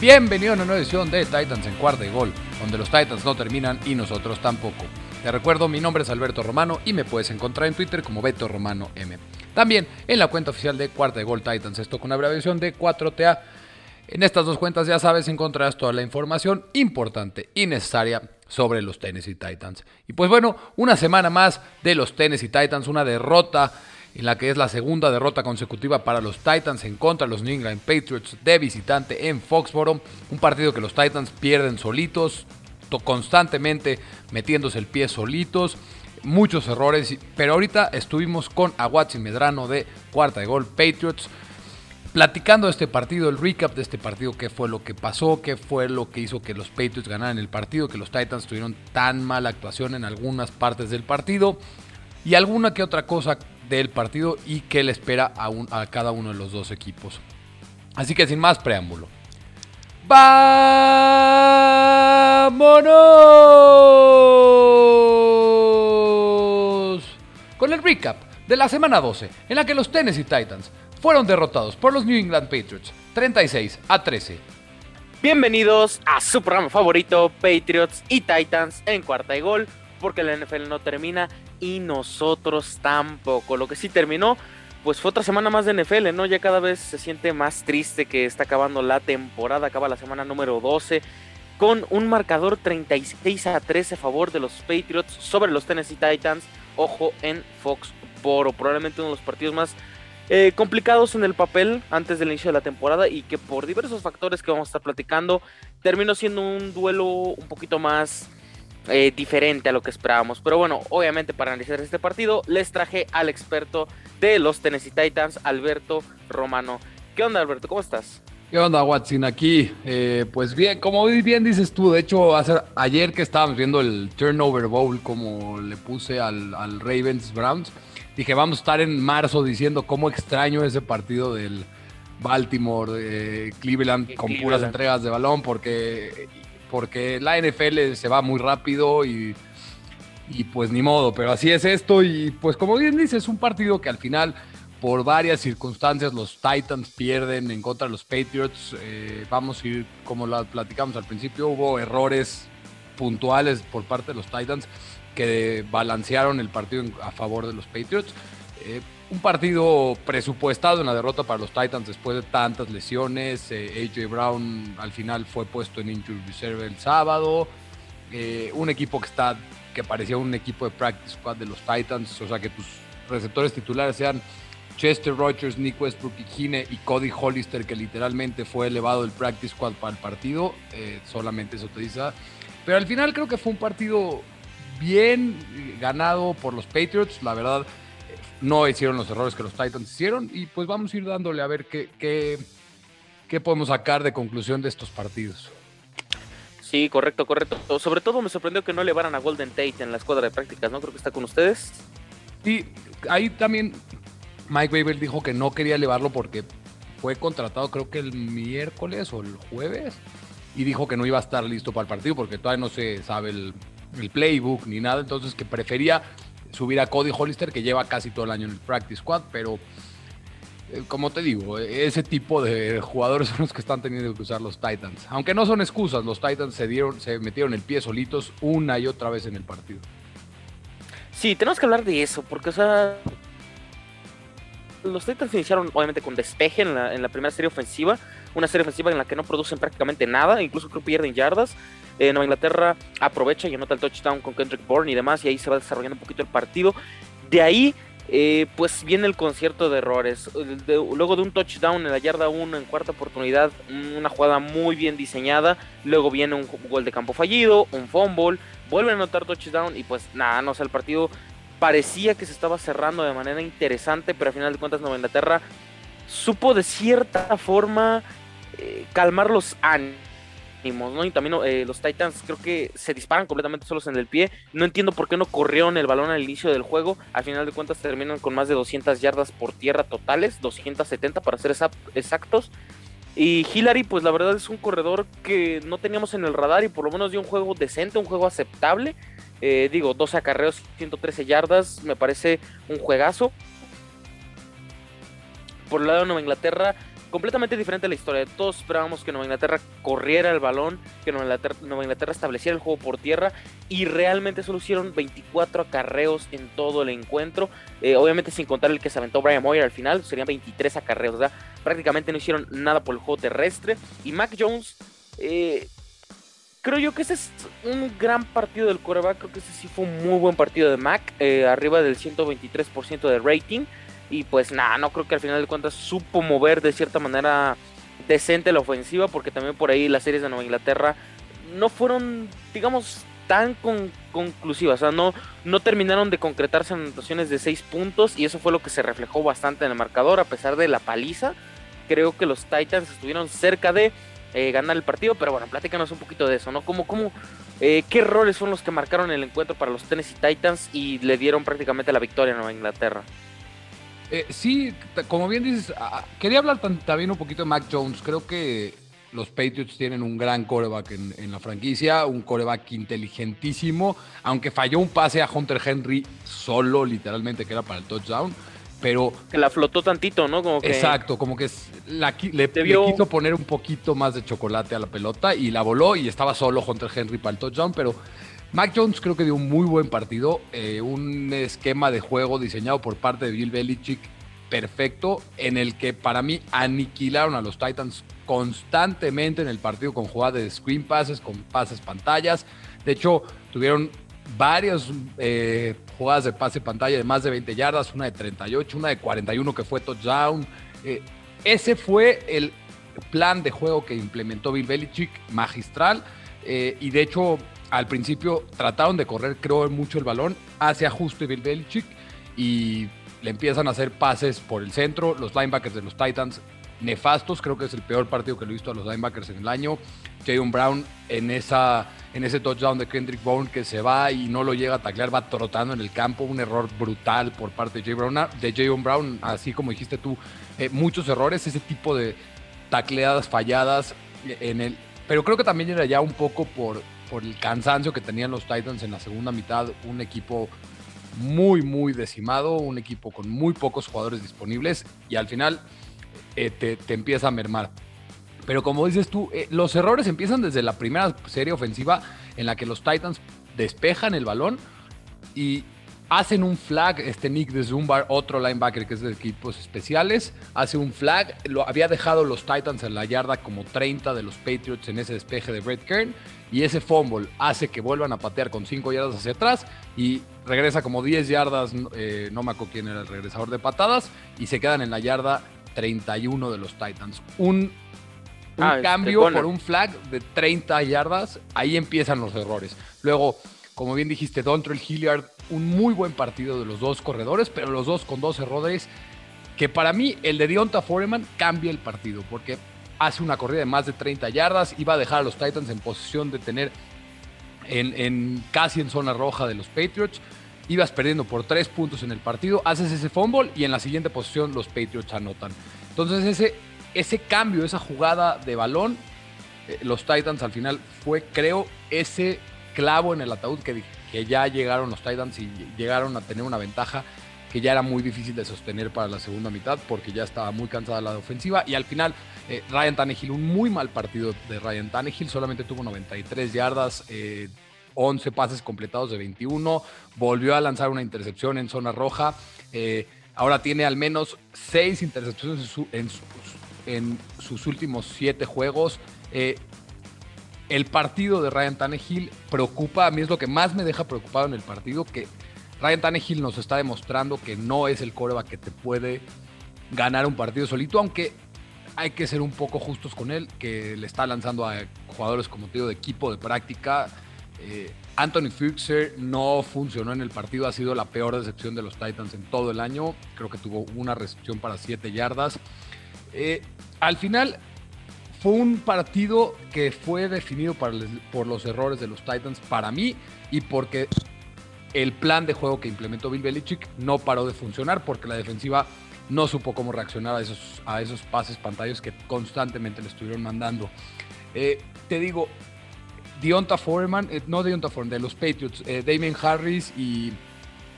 Bienvenido a una nueva edición de Titans en cuarta y gol, donde los Titans no terminan y nosotros tampoco. Te recuerdo, mi nombre es Alberto Romano y me puedes encontrar en Twitter como Beto Romano M. También en la cuenta oficial de Cuarta y Gol Titans, esto con abreviación de 4TA. En estas dos cuentas, ya sabes, encontrarás toda la información importante y necesaria sobre los Tennessee Titans. Y pues bueno, una semana más de los Tennessee Titans, una derrota en la que es la segunda derrota consecutiva para los Titans en contra de los New England Patriots de visitante en Foxboro. Un partido que los Titans pierden solitos, constantemente metiéndose el pie solitos. Muchos errores, pero ahorita estuvimos con Aguatsi Medrano de cuarta de gol Patriots platicando de este partido, el recap de este partido, qué fue lo que pasó, qué fue lo que hizo que los Patriots ganaran el partido, que los Titans tuvieron tan mala actuación en algunas partes del partido y alguna que otra cosa del partido y qué le espera a, a cada uno de los dos equipos. Así que sin más preámbulo. ¡Vámonos! Con el recap de la semana 12, en la que los Tennessee Titans fueron derrotados por los New England Patriots 36 a 13. Bienvenidos a su programa favorito, Patriots y Titans en cuarta y gol, porque la NFL no termina y nosotros tampoco. Lo que sí terminó, pues fue otra semana más de NFL, ¿no? Ya cada vez se siente más triste que está acabando la temporada, acaba la semana número 12 con un marcador 36 a 13 a favor de los Patriots sobre los Tennessee Titans. Ojo en Foxboro, probablemente uno de los partidos más eh, complicados en el papel antes del inicio de la temporada y que por diversos factores que vamos a estar platicando terminó siendo un duelo un poquito más eh, diferente a lo que esperábamos. Pero bueno, obviamente para analizar este partido les traje al experto de los Tennessee Titans, Alberto Romano. ¿Qué onda Alberto? ¿Cómo estás? ¿Qué onda, Watson? Aquí, eh, pues bien, como bien dices tú, de hecho, ayer que estábamos viendo el Turnover Bowl, como le puse al, al Ravens Browns, dije, vamos a estar en marzo diciendo cómo extraño ese partido del Baltimore, de Cleveland, con puras entregas de balón, porque, porque la NFL se va muy rápido y, y pues ni modo, pero así es esto y pues como bien dices, es un partido que al final por varias circunstancias los Titans pierden en contra de los Patriots. Eh, vamos a ir, como lo platicamos al principio, hubo errores puntuales por parte de los Titans que balancearon el partido a favor de los Patriots. Eh, un partido presupuestado en la derrota para los Titans después de tantas lesiones. Eh, AJ Brown al final fue puesto en injury reserve el sábado. Eh, un equipo que está que parecía un equipo de practice squad de los Titans, o sea que tus receptores titulares sean Chester Rogers, Nick Westbrook y y Cody Hollister, que literalmente fue elevado del practice squad para el partido. solamente eso te dice. Pero al final creo que fue un partido bien ganado por los Patriots. La verdad, no hicieron los errores que los Titans hicieron. Y pues vamos a ir dándole a ver qué, qué, podemos sacar de conclusión de estos partidos. Sí, correcto, correcto. Sobre todo me sorprendió que no elevaran a Golden Tate en la escuadra de prácticas, ¿no? Creo que está con ustedes. Sí, ahí también Mike Babel dijo que no quería elevarlo porque fue contratado creo que el miércoles o el jueves y dijo que no iba a estar listo para el partido porque todavía no se sabe el, el playbook ni nada, entonces que prefería subir a Cody Hollister que lleva casi todo el año en el practice squad, pero eh, como te digo, ese tipo de jugadores son los que están teniendo que usar los Titans. Aunque no son excusas, los Titans se dieron, se metieron el pie solitos una y otra vez en el partido. Sí, tenemos que hablar de eso, porque o sea, los Titans iniciaron obviamente con despeje en la, en la primera serie ofensiva, una serie ofensiva en la que no producen prácticamente nada, incluso creo que pierden yardas. Eh, Nueva Inglaterra aprovecha y anota el touchdown con Kendrick Bourne y demás, y ahí se va desarrollando un poquito el partido. De ahí, eh, pues viene el concierto de errores. luego de un touchdown en la yarda 1 en cuarta oportunidad, una jugada muy bien diseñada. Luego viene un gol de campo fallido, un fumble, vuelven a anotar touchdown y pues nada, no sé, el partido parecía que se estaba cerrando de manera interesante, pero al final de cuentas Nueva Inglaterra supo de cierta forma eh, calmar los ánimos, Y también eh, los Titans creo que se disparan completamente solos en el pie. No entiendo por qué no corrieron el balón al inicio del juego. Al final de cuentas terminan con más de 200 yardas por tierra totales, 270 para ser exactos. Y Hillary, pues la verdad es un corredor que no teníamos en el radar y por lo menos dio un juego decente, un juego aceptable. Eh, digo, 12 acarreos, 113 yardas, me parece un juegazo. Por el lado de Nueva Inglaterra, completamente diferente la historia. Todos esperábamos que Nueva Inglaterra corriera el balón, que Nueva Inglaterra, estableciera el juego por tierra y realmente solo hicieron 24 acarreos en todo el encuentro. Eh, obviamente sin contar el que se aventó Brian Moyer al final, serían 23 acarreos. O sea, prácticamente no hicieron nada por el juego terrestre. Y Mac Jones... Eh, creo yo que ese es un gran partido del coreback. Creo que ese sí fue un muy buen partido de Mac, eh, arriba del 123% de rating. Y pues nada, no creo que al final de cuentas supo mover de cierta manera decente la ofensiva, porque también por ahí las series de Nueva Inglaterra no fueron, digamos, tan conclusivas. O sea, no, no terminaron de concretarse en anotaciones de 6 puntos y eso fue lo que se reflejó bastante en el marcador, a pesar de la paliza. Creo que los Titans estuvieron cerca de eh, ganar el partido, pero bueno, platícanos un poquito de eso, ¿no? ¿Cómo, cómo, eh, ¿Qué errores son los que marcaron el encuentro para los Tennessee Titans y le dieron prácticamente la victoria a Nueva Inglaterra? Eh, sí, como bien dices, quería hablar también un poquito de Mac Jones. Creo que los Patriots tienen un gran coreback en, la franquicia, un coreback inteligentísimo, aunque falló un pase a Hunter Henry solo, literalmente, que era para el touchdown. Pero. Que la flotó tantito, ¿no? Como que... Exacto, como que le, le, quiso poner un poquito más de chocolate a la pelota y la voló y estaba solo Hunter Henry para el touchdown, pero Mac Jones creo que dio un muy buen partido, eh, un esquema de juego diseñado por parte de Bill Belichick perfecto, en el que para mí aniquilaron a los Titans constantemente en el partido con jugadas de screen passes, con pases pantallas. De hecho, tuvieron varias eh, jugadas de pase pantalla de más de 20 yardas, una de 38, una de 41 que fue touchdown. Eh, ese fue el plan de juego que implementó Bill Belichick, magistral. y de hecho, al principio trataron de correr, creo, mucho el balón, hace ajuste Bill Belichick y le empiezan a hacer pases por el centro. Los linebackers de los Titans, nefastos, creo que es el peor partido que le he visto a los linebackers en el año. Jayon Brown en, esa, en ese touchdown de Kendrick Bourne que se va y no lo llega a taclear, va trotando en el campo, un error brutal por parte de Jayon Brown, de Brown así como dijiste tú, eh, muchos errores, ese tipo de tacleadas falladas en el... Pero creo que también era ya un poco por, por el cansancio que tenían los Titans en la segunda mitad, un equipo muy, muy decimado, un equipo con muy pocos jugadores disponibles y al final eh, te, empieza a mermar. Pero como dices tú, eh, los errores empiezan desde la primera serie ofensiva en la que los Titans despejan el balón y hacen un flag, este Nick de Zumbar, otro linebacker que es de equipos especiales, hace un flag, lo había dejado los Titans en la yarda como 30 de los Patriots en ese despeje de Brett Kern y ese fumble hace que vuelvan a patear con 5 yardas hacia atrás y regresa como 10 yardas, eh, no me acuerdo quién era el regresador de patadas y se quedan en la yarda 31 de los Titans. Un, ah, este, cambio por un flag de 30 yardas, ahí empiezan los errores. Luego, como bien dijiste, Dontrell Hilliard un muy buen partido de los dos corredores, pero los dos con dos errores que para mí el de Dionta Foreman cambia el partido porque hace una corrida de más de 30 yardas, iba a dejar a los Titans en posición de tener en, casi en zona roja de los Patriots, ibas perdiendo por tres puntos en el partido, haces ese fumble y en la siguiente posición los Patriots anotan. Entonces ese, ese cambio, esa jugada de balón, eh, los Titans al final fue, creo, ese clavo en el ataúd que, que ya llegaron los Titans y llegaron a tener una ventaja que ya era muy difícil de sostener para la segunda mitad porque ya estaba muy cansada la ofensiva. Y al final eh, Ryan Tannehill, un muy mal partido de Ryan Tannehill, solamente tuvo 93 yardas, 11 eh, pases completados de 21, volvió a lanzar una intercepción en zona roja, eh, ahora tiene al menos 6 intercepciones en, en sus últimos 7 juegos el partido de Ryan Tannehill preocupa, a mí es lo que más me deja preocupado en el partido, que Ryan Tannehill nos está demostrando que no es el coreback que te puede ganar un partido solito, aunque hay que ser un poco justos con él, que le está lanzando a jugadores como te digo de equipo de práctica. Eh, Anthony Fuchser no funcionó en el partido, ha sido la peor decepción de los Titans en todo el año. Creo que tuvo una recepción para 7 yardas. Eh, al final, fue un partido que fue definido por los errores de los Titans para mí y porque el plan de juego que implementó Bill Belichick no paró de funcionar porque la defensiva no supo cómo reaccionar a esos, a esos pases pantallas que constantemente le estuvieron mandando. Eh, te digo, Dionta Foreman, eh, no Dionta Foreman, de los Patriots, eh, Damien Harris y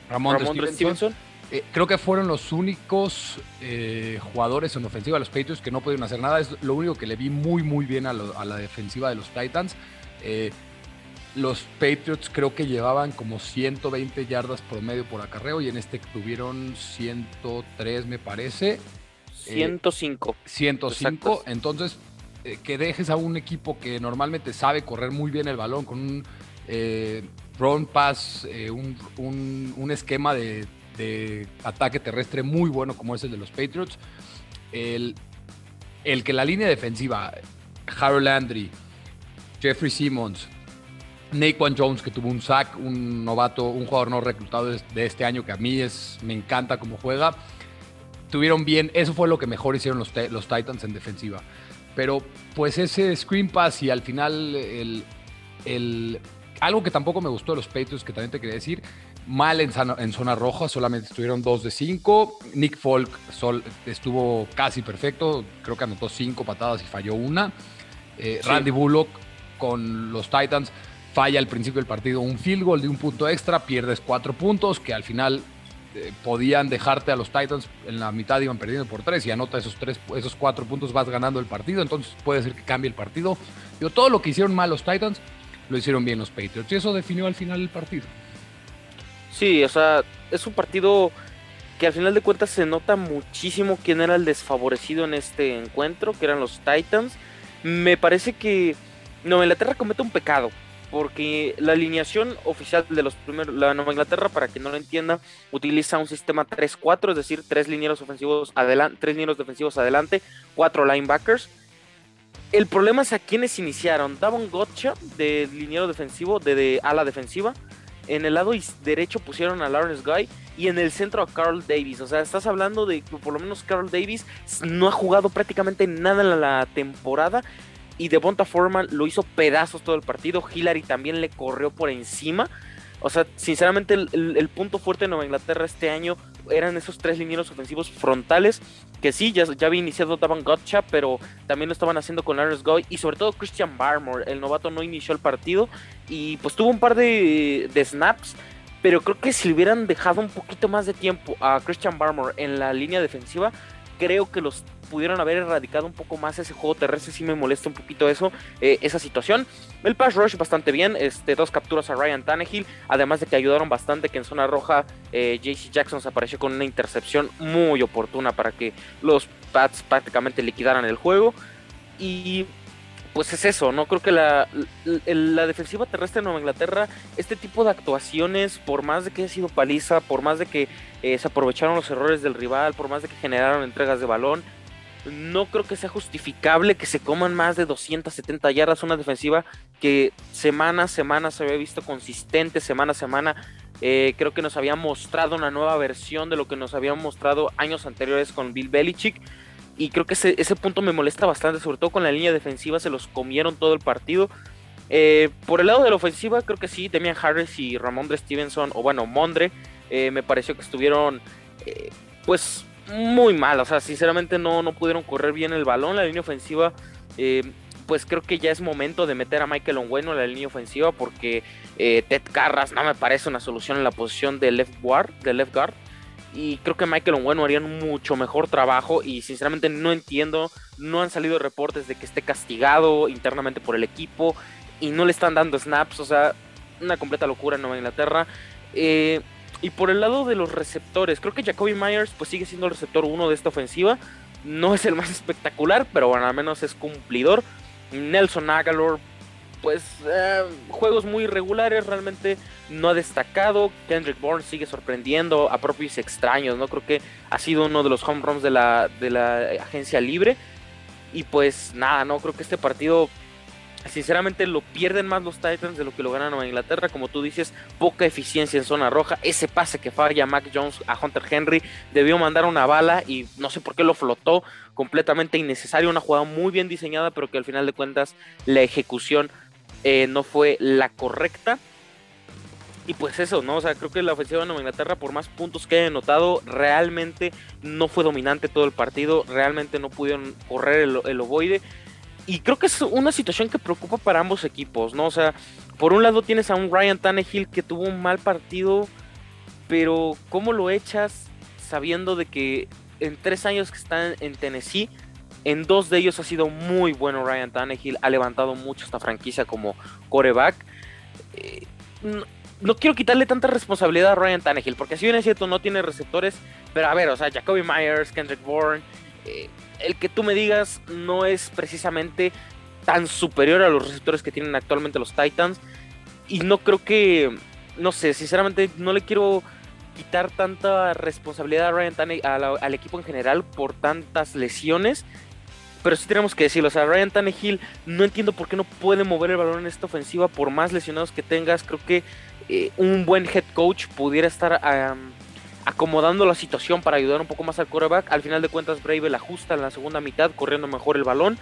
Ramón, Stevenson, Eh, creo que fueron los únicos eh, jugadores en ofensiva de los Patriots que no pudieron hacer nada. Es lo único que le vi muy, muy bien a, la defensiva de los Titans. Eh, los Patriots creo que llevaban como 120 yardas promedio por acarreo y en este tuvieron 103, me parece. 105. 105. Entonces, que dejes a un equipo que normalmente sabe correr muy bien el balón con un run pass, un esquema de de ataque terrestre muy bueno como es el de los Patriots. El, el que la línea defensiva, Harold Landry, Jeffrey Simmons, Naquan Jones, que tuvo un sack, un novato, un jugador no reclutado de este año que a mí es, me encanta cómo juega, tuvieron bien, eso fue lo que mejor hicieron los, los Titans en defensiva. Pero pues ese screen pass y al final el, el, algo que tampoco me gustó de los Patriots, que también te quería decir, mal en, zona roja, solamente estuvieron 2 de 5. Nick Folk estuvo casi perfecto, creo que anotó 5 patadas y falló una. Eh, Randy Bullock con los Titans falla al principio del partido un field goal de un punto extra, pierdes 4 puntos que al final eh, podían dejarte a los Titans en la mitad iban perdiendo por 3 y anota esos, tres, esos 4 puntos vas ganando el partido, entonces puede ser que cambie el partido. Pero todo lo que hicieron mal los Titans lo hicieron bien los Patriots y eso definió al final el partido. Sí, o sea, es un partido que al final de cuentas se nota muchísimo quién era el desfavorecido en este encuentro, que eran los Titans. Me parece que Nueva Inglaterra comete un pecado, porque la alineación oficial de los primeros, la Nueva Inglaterra, para que no lo entienda, utiliza un sistema 3-4, es decir, tres linieros ofensivos adelante, tres linieros defensivos adelante, cuatro linebackers. El problema es a quienes iniciaron. Davon Gotcha de liniero defensivo, de, de ala defensiva, en el lado derecho pusieron a Lawrence Guy y en el centro a Carl Davis. O sea, estás hablando de que por lo menos Carl Davis no ha jugado prácticamente nada en la temporada. Y Devonta Foreman lo hizo pedazos todo el partido. Hillary también le corrió por encima. O sea, sinceramente el, punto fuerte de Nueva Inglaterra este año eran esos tres linieros ofensivos frontales, que sí, ya, ya había iniciado Davon Gotcha, pero también lo estaban haciendo con Lawrence Goy y sobre todo Christian Barmore, el novato no inició el partido y pues tuvo un par de, de snaps, pero creo que si le hubieran dejado un poquito más de tiempo a Christian Barmore en la línea defensiva, creo que los pudieron haber erradicado un poco más ese juego terrestre, sí me molesta un poquito eso, eh, esa situación. El pass rush bastante bien, este, dos capturas a Ryan Tannehill, además de que ayudaron bastante que en zona roja eh, JC Jackson se apareció con una intercepción muy oportuna para que los Pats prácticamente liquidaran el juego. Y pues es eso, ¿no? Creo que la, defensiva terrestre de Nueva Inglaterra, este tipo de actuaciones, por más de que haya sido paliza, por más de que eh, se aprovecharon los errores del rival, por más de que generaron entregas de balón, no creo que sea justificable que se coman más de 270 yardas una defensiva que semana a semana se había visto consistente, semana a semana. Eh, creo que nos había mostrado una nueva versión de lo que nos habían mostrado años anteriores con Bill Belichick. Y creo que ese, punto me molesta bastante, sobre todo con la línea defensiva, se los comieron todo el partido. Eh, por el lado de la ofensiva, creo que sí, Demian Harris y Ramondre Stevenson, o bueno, Mondre, eh, me pareció que estuvieron, pues, muy mal. O sea, sinceramente no, no pudieron correr bien el balón. La línea ofensiva, eh, pues creo que ya es momento de meter a Michael Onweno en la línea ofensiva porque eh, Ted Carras no me parece una solución en la posición de left guard. De left guard. Y creo que Michael Onweno haría un mucho mejor trabajo. Y sinceramente no entiendo. No han salido reportes de que esté castigado internamente por el equipo. Y no le están dando snaps. O sea, una completa locura en Nueva Inglaterra. Eh, y por el lado de los receptores, creo que Jacoby Myers pues sigue siendo el receptor 1 de esta ofensiva. No es el más espectacular, pero bueno, al menos es cumplidor. Nelson Aguilar, pues eh, juegos muy irregulares, realmente no ha destacado. Kendrick Bourne sigue sorprendiendo a propios extraños, ¿no? Creo que ha sido uno de los home runs de la, de la agencia libre. Y pues nada, no creo que este partido Sinceramente lo pierden más los Titans de lo que lo ganan a Inglaterra. Como tú dices, poca eficiencia en zona roja. Ese pase que falla Mac Jones a Hunter Henry debió mandar una bala y no sé por qué lo flotó. Completamente innecesario. Una jugada muy bien diseñada, pero que al final de cuentas la ejecución eh, no fue la correcta. Y pues eso, ¿no? O sea, creo que la ofensiva de Nueva Inglaterra, por más puntos que haya notado, realmente no fue dominante todo el partido. Realmente no pudieron correr el, el ovoide y creo que es una situación que preocupa para ambos equipos, ¿no? O sea, por un lado tienes a un Ryan Tannehill que tuvo un mal partido, pero ¿cómo lo echas? sabiendo de que en tres años que están en Tennessee, en dos de ellos ha sido muy bueno Ryan Tannehill, ha levantado mucho esta franquicia como coreback. Eh, no, quiero quitarle tanta responsabilidad a Ryan Tannehill, porque si bien es cierto, no tiene receptores, pero a ver, o sea, Jacoby Myers, Kendrick Bourne, eh, el que tú me digas no es precisamente tan superior a los receptores que tienen actualmente los Titans. Y no creo que, no sé, sinceramente no le quiero quitar tanta responsabilidad a Ryan Tannehill, al equipo en general por tantas lesiones pero sí tenemos que decirlo, o sea, Ryan Tannehill no entiendo por qué no puede mover el balón en esta ofensiva por más lesionados que tengas. Creo que eh, un buen head coach pudiera estar acomodando la situación para ayudar un poco más al quarterback. Al final de cuentas, Brave ajusta en la segunda mitad, corriendo mejor el balón.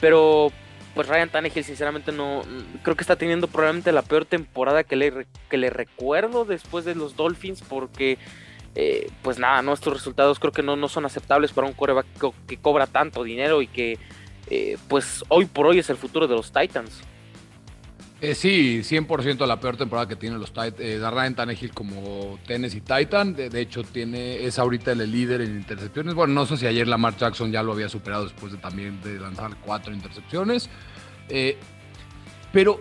Pero pues Ryan Tannehill sinceramente no creo que está teniendo probablemente la peor temporada que le, que le recuerdo después de los Dolphins porque eh, pues nada, nuestros resultados creo que no, no son aceptables para un coreback que, cobra tanto dinero y que eh, pues hoy por hoy es el futuro de los Titans. Eh, sí, 100% la peor temporada que tienen los Titans. Eh, Ryan Tannehill como Tennessee Titan. De, hecho, tiene, es ahorita el líder en intercepciones. Bueno, no sé si ayer Lamar Jackson ya lo había superado después de también de lanzar cuatro intercepciones. pero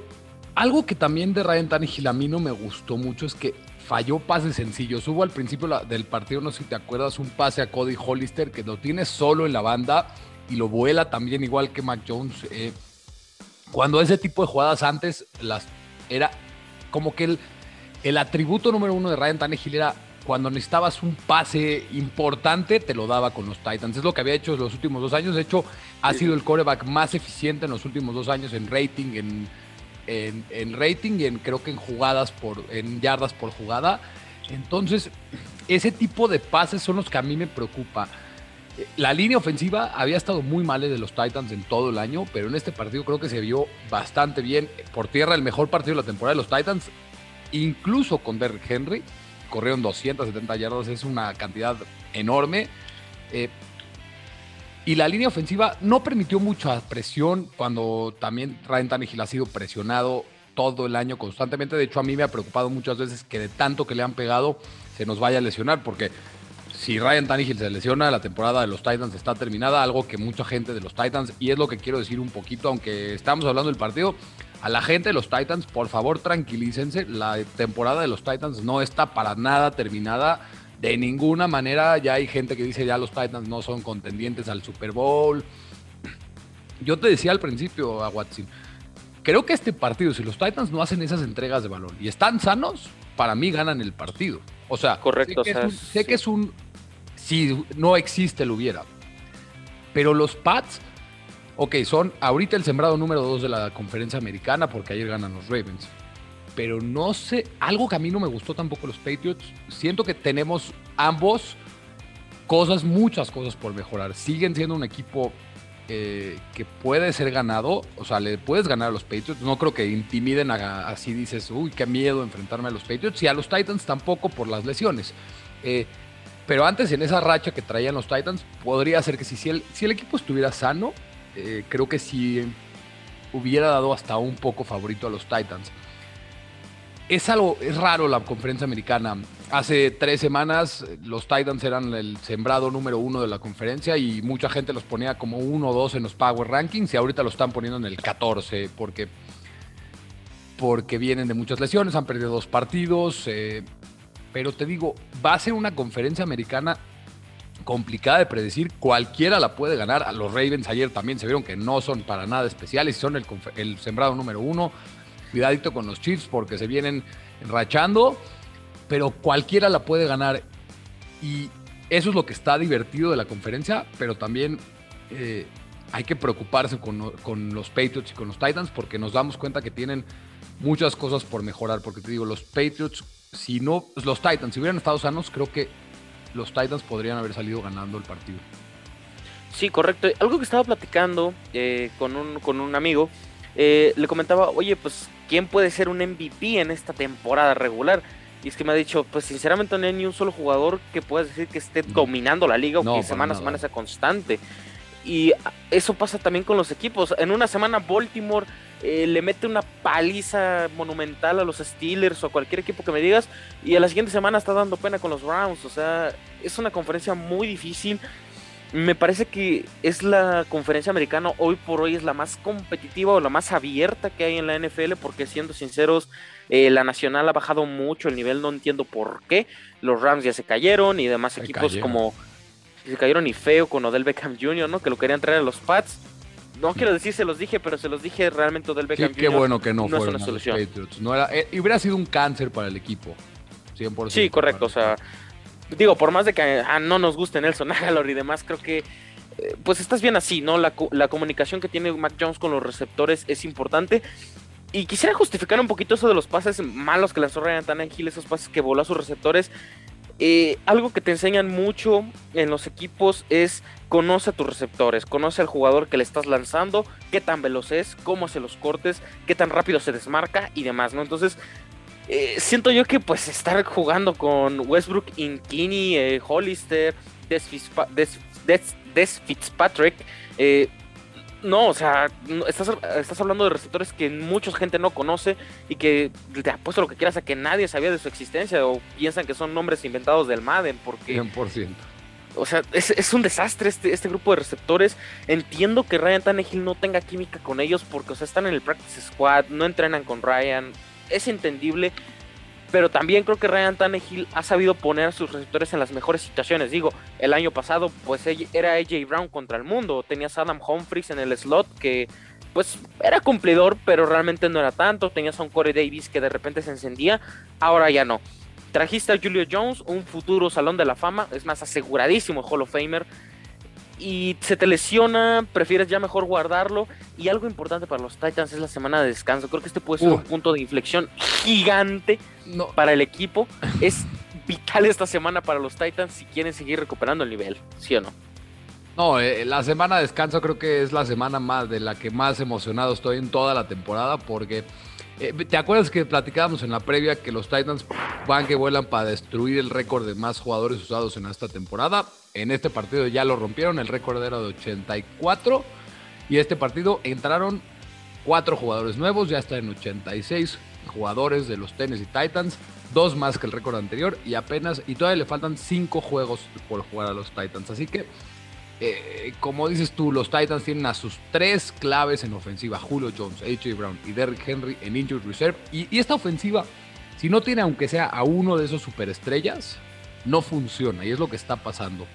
algo que también de Ryan Tannehill a mí no me gustó mucho es que falló pases sencillos. Hubo al principio del partido, no sé si te acuerdas, un pase a Cody Hollister que lo tiene solo en la banda y lo vuela también igual que Mac Jones. Eh, cuando ese tipo de jugadas antes las era como que el, el atributo número uno de Ryan Tannehill era cuando necesitabas un pase importante, te lo daba con los Titans. Es lo que había hecho en los últimos dos años. De hecho, ha sido el coreback más eficiente en los últimos dos años en rating, en en, rating y en creo que en jugadas por, en yardas por jugada. Entonces, ese tipo de pases son los que a mí me preocupa. La línea ofensiva había estado muy mal de los Titans en todo el año, pero en este partido creo que se vio bastante bien. Por tierra, el mejor partido de la temporada de los Titans, incluso con Derrick Henry. Corrieron 270 yardas, es una cantidad enorme. Eh, y la línea ofensiva no permitió mucha presión cuando también Ryan Tannehill ha sido presionado todo el año constantemente. De hecho, a mí me ha preocupado muchas veces que de tanto que le han pegado se nos vaya a lesionar, porque si Ryan Tannehill se lesiona, la temporada de los Titans está terminada, algo que mucha gente de los Titans, y es lo que quiero decir un poquito, aunque estamos hablando del partido, a la gente de los Titans, por favor tranquilícense, la temporada de los Titans no está para nada terminada de ninguna manera ya hay gente que dice ya los Titans no son contendientes al Super Bowl. Yo te decía al principio a Watson, creo que este partido, si los Titans no hacen esas entregas de balón y están sanos, para mí ganan el partido. O sea, Correcto, sé, que, es un, si no existe lo hubiera. Pero los Pats, ok, son ahorita el sembrado número 2 de la conferencia americana porque ayer ganan los Ravens pero no sé, algo que a mí no me gustó tampoco los Patriots, siento que tenemos ambos cosas, muchas cosas por mejorar. Siguen siendo un equipo eh, que puede ser ganado, o sea, le puedes ganar a los Patriots, no creo que intimiden así dices, uy, qué miedo enfrentarme a los Patriots, y a los Titans tampoco por las lesiones. Eh, pero antes en esa racha que traían los Titans, podría ser que si, el, si el equipo estuviera sano, eh, creo que sí hubiera dado hasta un poco favorito a los Titans es algo, es raro la conferencia americana. Hace tres semanas los Titans eran el sembrado número uno de la conferencia y mucha gente los ponía como uno o dos en los Power Rankings y ahorita lo están poniendo en el 14 porque, porque vienen de muchas lesiones, han perdido dos partidos. Eh, pero te digo, va a ser una conferencia americana complicada de predecir. Cualquiera la puede ganar. A los Ravens ayer también se vieron que no son para nada especiales, son el, sembrado número uno cuidadito con los Chiefs porque se vienen enrachando, pero cualquiera la puede ganar. Y eso es lo que está divertido de la conferencia, pero también eh, hay que preocuparse con, con, los Patriots y con los Titans porque nos damos cuenta que tienen muchas cosas por mejorar. Porque te digo, los Patriots, si no, los Titans, si hubieran estado sanos, creo que los Titans podrían haber salido ganando el partido. Sí, correcto. Algo que estaba platicando eh, con, un, con un amigo, eh, le comentaba, oye, pues ¿quién puede ser un MVP en esta temporada regular? Y es que me ha dicho, pues sinceramente no hay ni un solo jugador que pueda decir que esté dominando la liga o que semana a semana sea constante. Y eso pasa también con los equipos. En una semana Baltimore eh, le mete una paliza monumental a los Steelers o a cualquier equipo que me digas, y a la siguiente semana está dando pena con los Browns. O sea, es una conferencia muy difícil. Me parece que es la conferencia americana hoy por hoy es la más competitiva o la más abierta que hay en la NFL, porque siendo sinceros, eh, la nacional ha bajado mucho el nivel, no entiendo por qué. Los Rams ya se cayeron y demás equipos como se cayeron y feo con Odell Beckham Jr., ¿no? Que lo querían traer a los Pats. No quiero decir se los dije, pero se los dije realmente Odell Beckham sí, qué bueno que no, fueron una solución. Patriots. No era, eh, hubiera sido un cáncer para el equipo. 100%. Sí, correcto. O sea, digo, por más de que ah, no nos guste Nelson Aguilar y demás, creo que eh, pues estás bien así, ¿no? La, la, comunicación que tiene Mac Jones con los receptores es importante. Y quisiera justificar un poquito eso de los pases malos que lanzó Ryan Tannehill, esos pases que voló a sus receptores. Eh, algo que te enseñan mucho en los equipos es conoce a tus receptores, conoce al jugador que le estás lanzando, qué tan veloz es, cómo hace los cortes, qué tan rápido se desmarca y demás, ¿no? Entonces, eh, siento yo que pues estar jugando con Westbrook, Inkini, eh, Hollister, Des, Fitzpatrick, no, o sea, estás, estás, hablando de receptores que mucha gente no conoce y que te apuesto lo que quieras a que nadie sabía de su existencia o piensan que son nombres inventados del Madden porque... 100%. O sea, es, es un desastre este, este grupo de receptores. Entiendo que Ryan Tannehill no tenga química con ellos porque, o sea, están en el practice squad, no entrenan con Ryan. Es entendible, pero también creo que Ryan Tannehill ha sabido poner a sus receptores en las mejores situaciones. Digo, el año pasado pues era AJ Brown contra el mundo, tenías Adam Humphries en el slot que pues era cumplidor, pero realmente no era tanto, tenías a un Corey Davis que de repente se encendía, ahora ya no. Trajiste a Julio Jones, un futuro salón de la fama, es más aseguradísimo Hall of Famer, y se te lesiona, prefieres ya mejor guardarlo. Y algo importante para los Titans es la semana de descanso. Creo que este puede ser un punto de inflexión gigante para el equipo. Es vital esta semana para los Titans si quieren seguir recuperando el nivel, ¿sí o no? No, eh, la semana de descanso creo que es la semana más de la que más emocionado estoy en toda la temporada porque eh, ¿Te acuerdas que platicábamos en la previa que los Titans van que vuelan para destruir el récord de más jugadores usados en esta temporada? En este partido ya lo rompieron, el récord era de 84 y este partido entraron cuatro jugadores nuevos, ya está en 86 jugadores de los Tennessee Titans, dos más que el récord anterior y apenas, y todavía le faltan cinco juegos por jugar a los Titans. Así que eh, como dices tú, los Titans tienen a sus tres claves en ofensiva, Julio Jones, AJ Brown y Derrick Henry en Injured Reserve. Y, esta ofensiva, si no tiene aunque sea a uno de esos superestrellas, no funciona. Y es lo que está pasando.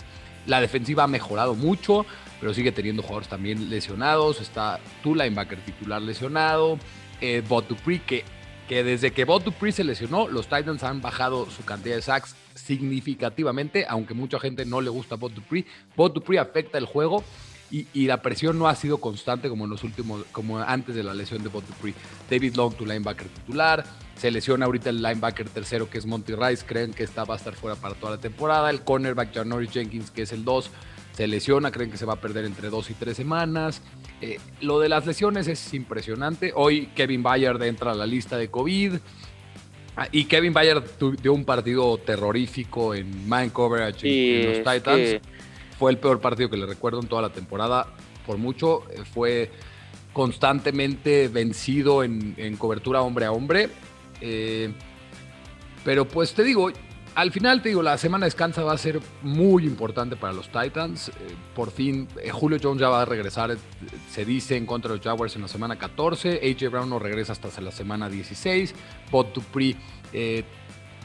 La defensiva ha mejorado mucho, pero sigue teniendo jugadores también lesionados. Está tu linebacker titular lesionado. Eh, Bot que que desde que Bob Dupree se lesionó, los Titans han bajado su cantidad de sacks significativamente, aunque mucha gente no le gusta Bob Dupree. Bob Dupree afecta el juego y, la presión no ha sido constante como en los últimos, como antes de la lesión de Bob Dupree. David Long, tu linebacker titular, se lesiona ahorita el linebacker tercero que es Monty Rice, creen que está, va a estar fuera para toda la temporada. El cornerback Janoris Jenkins que es el 2 se lesiona, creen que se va a perder entre dos y tres semanas. Eh, lo de las lesiones es impresionante. Hoy Kevin Bayard entra a la lista de COVID. Ah, y Kevin Bayard dio un partido terrorífico en man coverage en, los Titans. Fue el peor partido que le recuerdo en toda la temporada. Por mucho, eh, fue constantemente vencido en, cobertura hombre a hombre. Eh, pero pues te digo, al final te digo, la semana de descansa va a ser muy importante para los Titans. Eh, por fin, Julio Jones ya va a regresar, se dice, en contra de los Jaguars en la semana 14. AJ Brown no regresa hasta la semana 16. Bot Dupree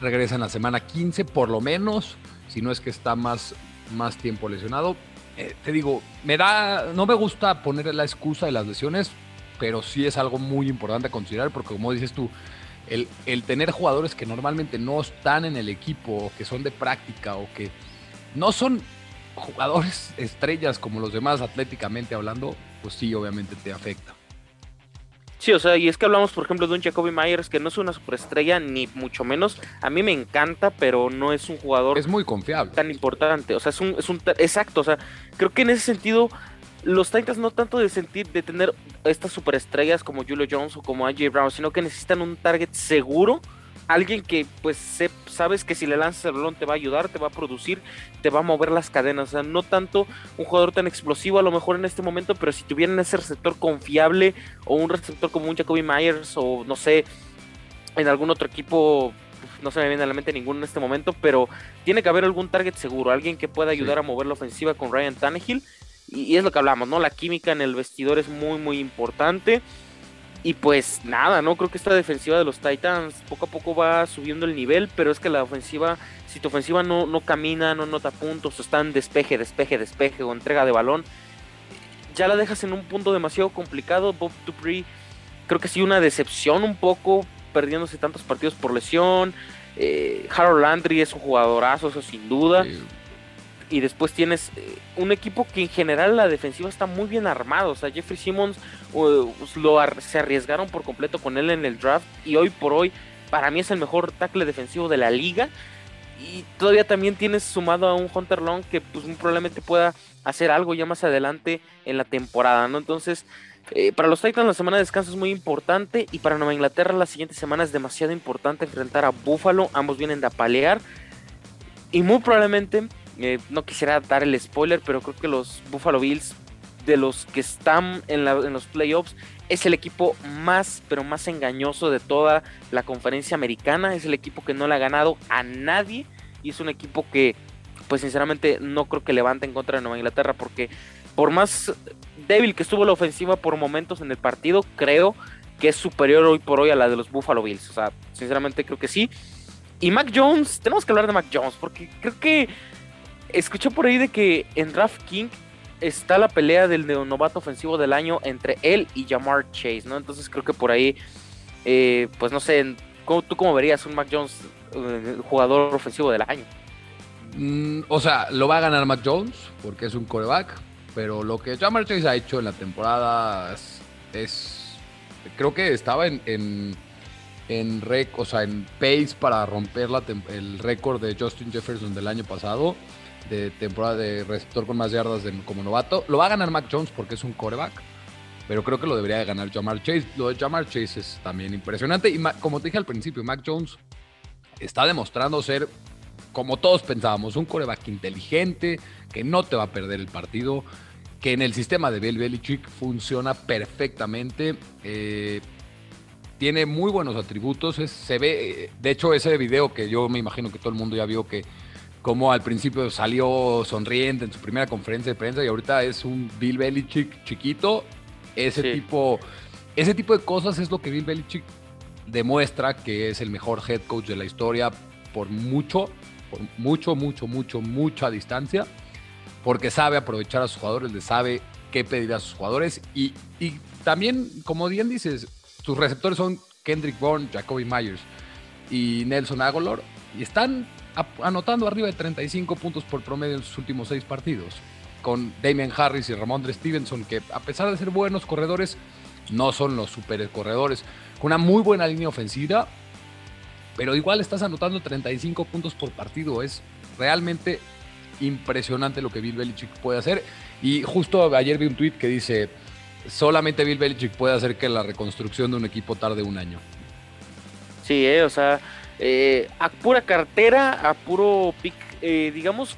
regresa en la semana 15, por lo menos, si no es que está más, más tiempo lesionado. te digo, me da, no me gusta poner la excusa de las lesiones, pero sí es algo muy importante a considerar, porque como dices tú, el, tener jugadores que normalmente no están en el equipo o que son de práctica o que no son jugadores estrellas como los demás atléticamente hablando, pues sí, obviamente te afecta. Sí, o sea, y es que hablamos, por ejemplo, de un Jacoby Myers que no es una superestrella, ni mucho menos. A mí me encanta, pero no es un jugador. Es muy confiable. Tan importante. O sea, es un. Es un exacto. O sea, creo que en ese sentido los Titans no tanto de sentir, de tener estas superestrellas como Julio Jones o como AJ Brown, sino que necesitan un target seguro alguien que pues sabes que si le lanzas el balón te va a ayudar, te va a producir, te va a mover las cadenas. O sea, no tanto un jugador tan explosivo a lo mejor en este momento, pero si tuvieran ese receptor confiable o un receptor como un Jacoby Myers o no sé, en algún otro equipo, no se me viene a la mente ninguno en este momento, pero tiene que haber algún target seguro, alguien que pueda ayudar a mover la ofensiva con Ryan Tannehill. Y, y es lo que hablamos, ¿no? La química en el vestidor es muy, muy importante. Y pues nada, ¿no? Creo que esta defensiva de los Titans poco a poco va subiendo el nivel, pero es que la ofensiva, si tu ofensiva no, no camina, no nota puntos, o está en despeje, despeje, despeje o entrega de balón, ya la dejas en un punto demasiado complicado. Bob Dupree creo que sí una decepción un poco, perdiéndose tantos partidos por lesión. Eh, Harold Landry es un jugadorazo, eso sin duda y después tienes eh, un equipo que en general la defensiva está muy bien armado. O sea, Jeffrey Simmons pues, lo se arriesgaron por completo con él en el draft y hoy por hoy para mí es el mejor tackle defensivo de la liga. Y todavía también tienes sumado a un Hunter Long que pues probablemente pueda hacer algo ya más adelante en la temporada, ¿no? Entonces, eh, para los Titans la semana de descanso es muy importante y para Nueva Inglaterra la siguiente semana es demasiado importante enfrentar a Buffalo. Ambos vienen de apalear y muy probablemente eh, no quisiera dar el spoiler, pero creo que los Buffalo Bills, de los que están en, los playoffs, es el equipo más, pero más engañoso de toda la conferencia americana. Es el equipo que no le ha ganado a nadie. Y es un equipo que, pues sinceramente, no creo que levante en contra de Nueva Inglaterra. Porque por más débil que estuvo la ofensiva por momentos en el partido, creo que es superior hoy por hoy a la de los Buffalo Bills. O sea, sinceramente creo que sí. Y Mac Jones, tenemos que hablar de Mac Jones, porque creo que escuché por ahí de que en Draft King está la pelea del novato ofensivo del año entre él y Jamar Chase, ¿no? Entonces creo que por ahí, eh, pues no sé, ¿tú cómo verías un Mac Jones eh, jugador ofensivo del año? Mm, o sea, lo va a ganar Mac Jones porque es un coreback, pero lo que Jamar Chase ha hecho en la temporada es, creo que estaba en, en, en rec, o sea, en pace para romper el récord de Justin Jefferson del año pasado de temporada de receptor con más yardas como novato. Lo va a ganar Mac Jones porque es un coreback, pero creo que lo debería de ganar Jamar Chase. Lo de Jamar Chase es también impresionante. Y como te dije al principio, Mac Jones está demostrando ser, como todos pensábamos, un coreback inteligente, que no te va a perder el partido, que en el sistema de Bill Belichick funciona perfectamente. Eh, tiene muy buenos atributos. se ve, de hecho, ese video que yo me imagino que todo el mundo ya vio que como al principio salió sonriente en su primera conferencia de prensa y ahorita es un Bill Belichick chiquito. Ese tipo, ese tipo de cosas es lo que Bill Belichick demuestra que es el mejor head coach de la historia por mucho, por mucho, mucho, mucho, mucha distancia, porque sabe aprovechar a sus jugadores, le sabe qué pedir a sus jugadores y, y también, como bien dices, sus receptores son Kendrick Bourne, Jacoby Myers y Nelson Aguilar y están anotando arriba de 35 puntos por promedio en sus últimos seis partidos. Con Damian Harris y Ramondre Stevenson, que a pesar de ser buenos corredores, no son los super corredores. Con una muy buena línea ofensiva, pero igual estás anotando 35 puntos por partido. Es realmente impresionante lo que Bill Belichick puede hacer. Y justo ayer vi un tweet que dice: solamente Bill Belichick puede hacer que la reconstrucción de un equipo tarde un año. Sí, eh, o sea, eh, a pura cartera, a puro pick, eh, digamos,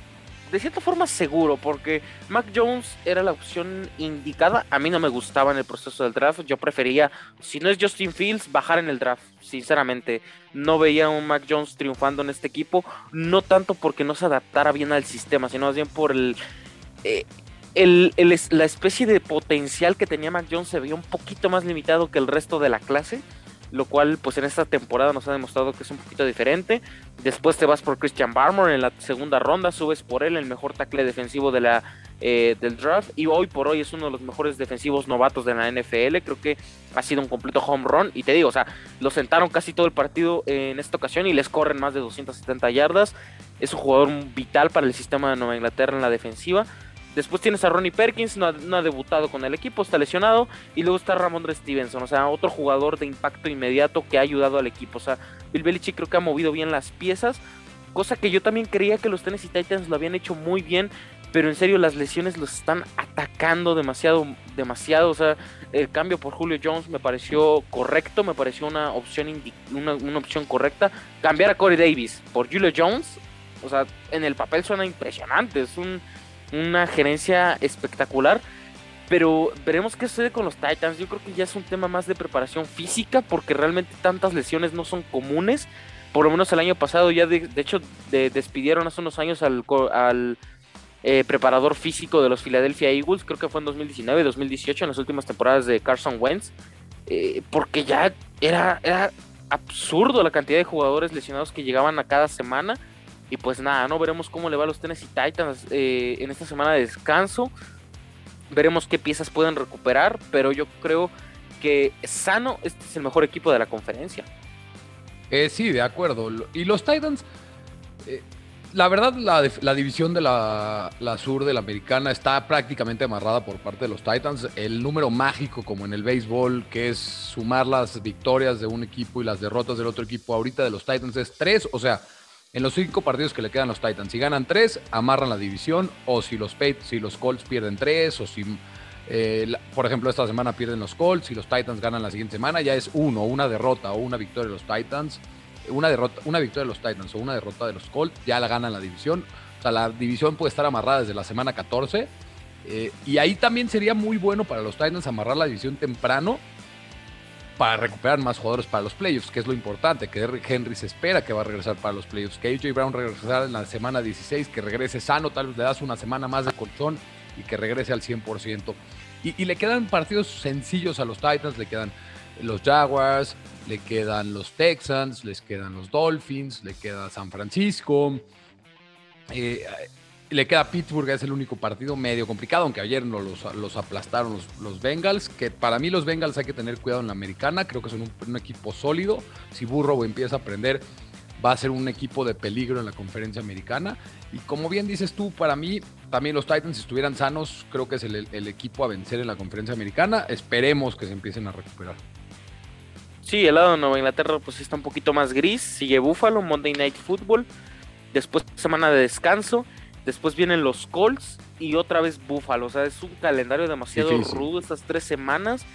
de cierta forma seguro, porque Mac Jones era la opción indicada. A mí no me gustaba en el proceso del draft. Yo prefería, si no es Justin Fields, bajar en el draft. Sinceramente, no veía a un Mac Jones triunfando en este equipo. No tanto porque no se adaptara bien al sistema, sino más bien por el, eh, el, la especie de potencial que tenía Mac Jones se veía un poquito más limitado que el resto de la clase lo cual pues en esta temporada nos ha demostrado que es un poquito diferente. Después te vas por Christian Barmore en la segunda ronda, subes por él el mejor tackle defensivo de la, eh, del draft y hoy por hoy es uno de los mejores defensivos novatos de la NFL. Creo que ha sido un completo home run y te digo, o sea, lo sentaron casi todo el partido en esta ocasión y les corren más de 270 yardas. Es un jugador vital para el sistema de Nueva Inglaterra en la defensiva. Después tienes a Ronnie Perkins, no ha, debutado con el equipo, está lesionado. Y luego está Ramondre Stevenson, o sea, otro jugador de impacto inmediato que ha ayudado al equipo. O sea, Bill Belichick creo que ha movido bien las piezas. Cosa que yo también creía que los Tennessee Titans lo habían hecho muy bien pero en serio las lesiones los están atacando demasiado, demasiado. O sea, el cambio por Julio Jones me pareció correcto, me pareció una opción, una, una opción correcta. Cambiar a Corey Davis por Julio Jones, o sea, en el papel suena impresionante, es una gerencia espectacular. Pero veremos qué sucede con los Titans. Yo creo que ya es un tema más de preparación física, porque realmente tantas lesiones no son comunes. Por lo menos el año pasado ya, de, hecho, despidieron hace unos años al, eh, preparador físico de los Philadelphia Eagles, creo que fue en 2019, 2018, en las últimas temporadas de Carson Wentz, eh, porque ya era, era absurdo la cantidad de jugadores lesionados que llegaban a cada semana. Y pues nada, no veremos cómo le va a los Tennessee Titans eh, en esta semana de descanso. Veremos qué piezas pueden recuperar, pero yo creo que sano este es el mejor equipo de la conferencia. Eh, sí, de acuerdo. Y los Titans, eh, la verdad, la, división de la, sur de la americana está prácticamente amarrada por parte de los Titans. El número mágico, como en el béisbol, que es sumar las victorias de un equipo y las derrotas del otro equipo, ahorita de los Titans es tres. O sea, en los cinco partidos que le quedan los Titans, si ganan tres, amarran la división, o si los, si los Colts pierden tres, o si, eh, por ejemplo, esta semana pierden los Colts, si los Titans ganan la siguiente semana, ya es uno, una derrota o una victoria de los Titans, una, derrota, una victoria de los Titans o una derrota de los Colts, ya la ganan la división. O sea, la división puede estar amarrada desde la semana 14. Eh, y ahí también sería muy bueno para los Titans amarrar la división temprano para recuperar más jugadores para los playoffs, que es lo importante, que Henry se espera que va a regresar para los playoffs, que AJ Brown regresar en la semana 16, que regrese sano, tal vez le das una semana más de colchón y que regrese al 100%. Y, y le quedan partidos sencillos a los Titans, le quedan los Jaguars, le quedan los Texans, les quedan los Dolphins, le queda San Francisco. Eh, le queda Pittsburgh, es el único partido medio complicado, aunque ayer no los, aplastaron los, Bengals, que para mí los Bengals hay que tener cuidado en la americana, creo que son un, equipo sólido, si Burrow empieza a aprender va a ser un equipo de peligro en la conferencia americana, y como bien dices tú, para mí también los Titans si estuvieran sanos, creo que es el, el equipo a vencer en la conferencia americana, esperemos que se empiecen a recuperar. Sí, el lado de Nueva Inglaterra pues está un poquito más gris, sigue Buffalo, Monday Night Football, después semana de descanso, Después vienen los Colts y otra vez Buffalo. O sea, es un calendario demasiado rudo estas tres semanas.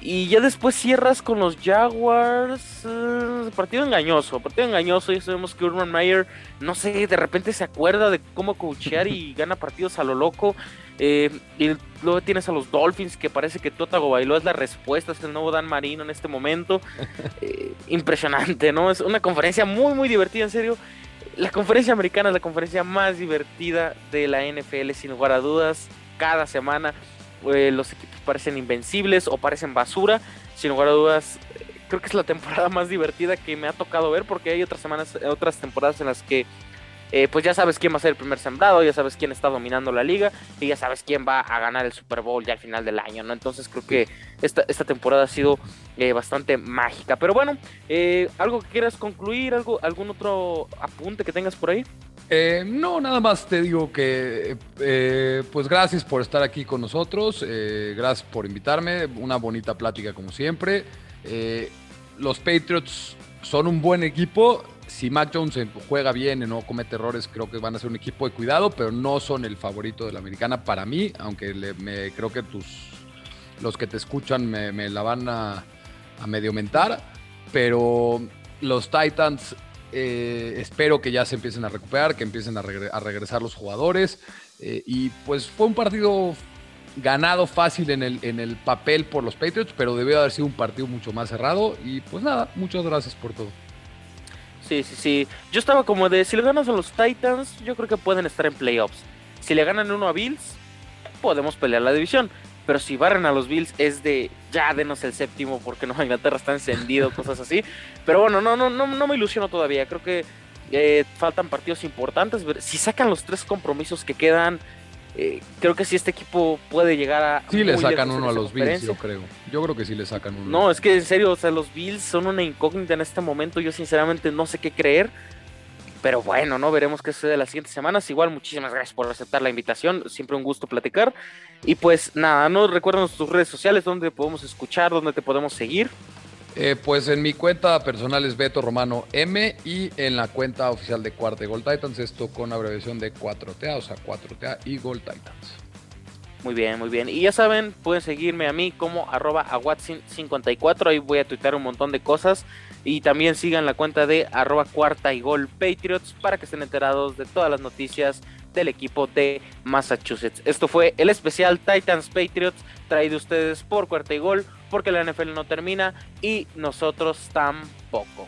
Y ya después cierras con los Jaguars. Eh, partido engañoso, partido engañoso. Ya sabemos que Urban Meyer, no sé, de repente se acuerda de cómo coachear y gana partidos a lo loco. Eh, y luego tienes a los Dolphins, que parece que Totago Bailó es la respuesta, es el nuevo Dan Marino en este momento. Eh, impresionante, ¿no? Es una conferencia muy, muy divertida, en serio. La conferencia americana es la conferencia más divertida de la NFL, sin lugar a dudas. Cada semana eh, los equipos parecen invencibles o parecen basura. Sin lugar a dudas, creo que es la temporada más divertida que me ha tocado ver porque hay otras semanas, otras temporadas en las que eh, pues ya sabes quién va a ser el primer sembrado, ya sabes quién está dominando la liga y ya sabes quién va a ganar el Super Bowl ya al final del año, ¿no? Entonces creo que esta, temporada ha sido eh, bastante mágica. Pero bueno, eh, ¿algo que quieras concluir? ¿Algo, ¿Algún otro apunte que tengas por ahí? no, nada más te digo que pues gracias por estar aquí con nosotros, gracias por invitarme, una bonita plática como siempre. los Patriots son un buen equipo, si Mac Jones juega bien y no comete errores, creo que van a ser un equipo de cuidado, pero no son el favorito de la americana para mí, aunque me, creo que tus, los que te escuchan me, la van a, medio mentar, pero los Titans eh, espero que ya se empiecen a recuperar, que empiecen a, regresar los jugadores, eh, y pues fue un partido ganado fácil en el, en el papel por los Patriots, pero debió haber sido un partido mucho más cerrado, y pues nada, muchas gracias por todo. Sí, sí, sí. Yo estaba como de, si le ganas a los Titans, yo creo que pueden estar en playoffs. Si le ganan uno a Bills, podemos pelear la división. Pero si barren a los Bills es de, ya denos el séptimo porque Nueva Inglaterra está encendido, cosas así. Pero bueno, no, no, no, no me ilusiono todavía. Creo que eh, faltan partidos importantes. Si sacan los tres compromisos que quedan, eh, creo que si este equipo puede llegar a. Sí, le sacan uno a los Bills, yo creo. Yo creo que sí le sacan uno. No, es que en serio, o sea, los Bills son una incógnita en este momento. Yo sinceramente no sé qué creer. Pero bueno, no veremos qué sucede las siguientes semanas. Igual, muchísimas gracias por aceptar la invitación. Siempre un gusto platicar. Y pues nada, no recuerden tus redes sociales, donde podemos escuchar, donde te podemos seguir. Eh, pues en mi cuenta personal es Beto Romano M y en la cuenta oficial de Cuarta y Gol Titans, esto con abreviación de 4TA, o sea, 4TA y Gol Titans. Muy bien, muy bien. Y ya saben, pueden seguirme a mí como arroba aguatsin54. Ahí voy a tuitar un montón de cosas. Y también sigan la cuenta de arroba cuarta y gol Patriots para que estén enterados de todas las noticias del equipo de Massachusetts. Esto fue el especial Titans Patriots traído ustedes por cuarta y gol porque la NFL no termina y nosotros tampoco.